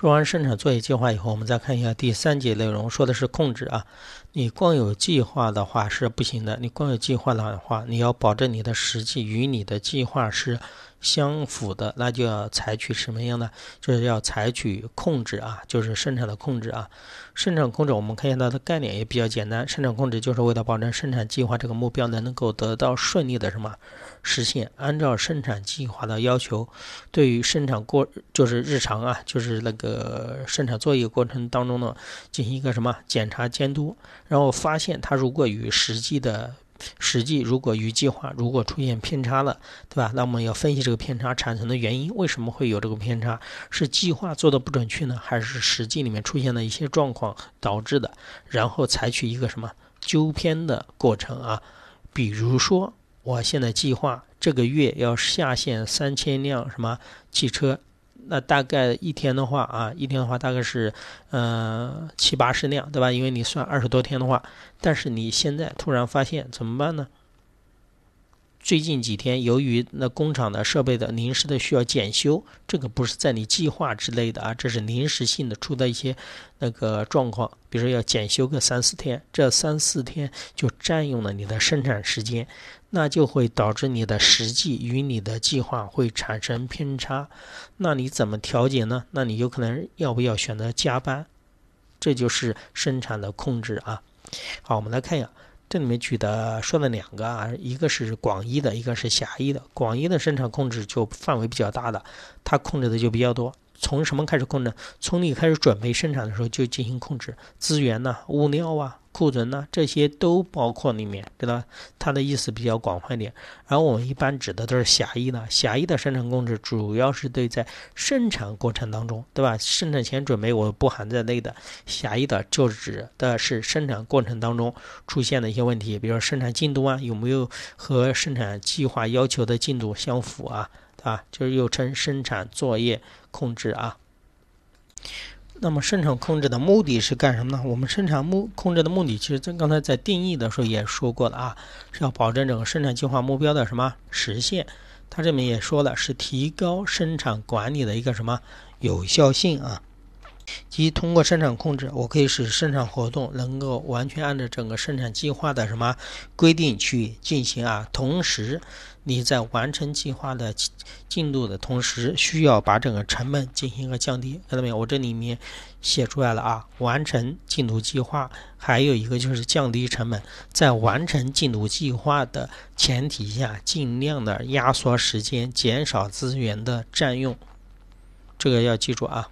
说完生产作业计划以后，我们再看一下第三节内容，说的是控制啊。你光有计划的话是不行的，你光有计划的话，你要保证你的实际与你的计划是相符的，那就要采取什么样的？就是要采取控制啊，就是生产的控制啊。生产控制，我们看一下它的概念也比较简单。生产控制就是为了保证生产计划这个目标呢能够得到顺利的什么实现，按照生产计划的要求，对于生产过就是日常啊，就是那个生产作业过程当中呢进行一个什么检查监督，然后发现它如果与实际的实际如果与计划如果出现偏差了，对吧？那我们要分析这个偏差产生的原因，为什么会有这个偏差？是计划做的不准确呢，还是实际里面出现了一些状况导致的？然后采取一个什么纠偏的过程啊？比如说，我现在计划这个月要下线三千辆什么汽车。那大概一天的话啊，一天的话大概是，呃七八十辆，对吧？因为你算二十多天的话，但是你现在突然发现怎么办呢？最近几天由于那工厂的设备的临时的需要检修，这个不是在你计划之内的啊，这是临时性的出的一些那个状况，比如说要检修个三四天，这三四天就占用了你的生产时间。那就会导致你的实际与你的计划会产生偏差，那你怎么调节呢？那你有可能要不要选择加班？这就是生产的控制啊。好，我们来看一下，这里面举的说的两个啊，一个是广义的，一个是狭义的。广义的生产控制就范围比较大的，它控制的就比较多。从什么开始控制？从你开始准备生产的时候就进行控制，资源呢，物料啊。库存呢，这些都包括里面，对吧？它的意思比较广泛点。而我们一般指的都是狭义的，狭义的生产控制主要是对在生产过程当中，对吧？生产前准备我不含在内的。狭义的就指的是生产过程当中出现的一些问题，比如说生产进度啊，有没有和生产计划要求的进度相符啊？啊？就是又称生产作业控制啊。那么生产控制的目的是干什么呢？我们生产目控制的目的，其实在刚才在定义的时候也说过了啊，是要保证整个生产计划目标的什么实现。它这面也说了，是提高生产管理的一个什么有效性啊。即通过生产控制，我可以使生产活动能够完全按照整个生产计划的什么规定去进行啊。同时，你在完成计划的进度的同时，需要把整个成本进行一个降低。看到没有？我这里面写出来了啊。完成进度计划，还有一个就是降低成本。在完成进度计划的前提下，尽量的压缩时间，减少资源的占用。这个要记住啊。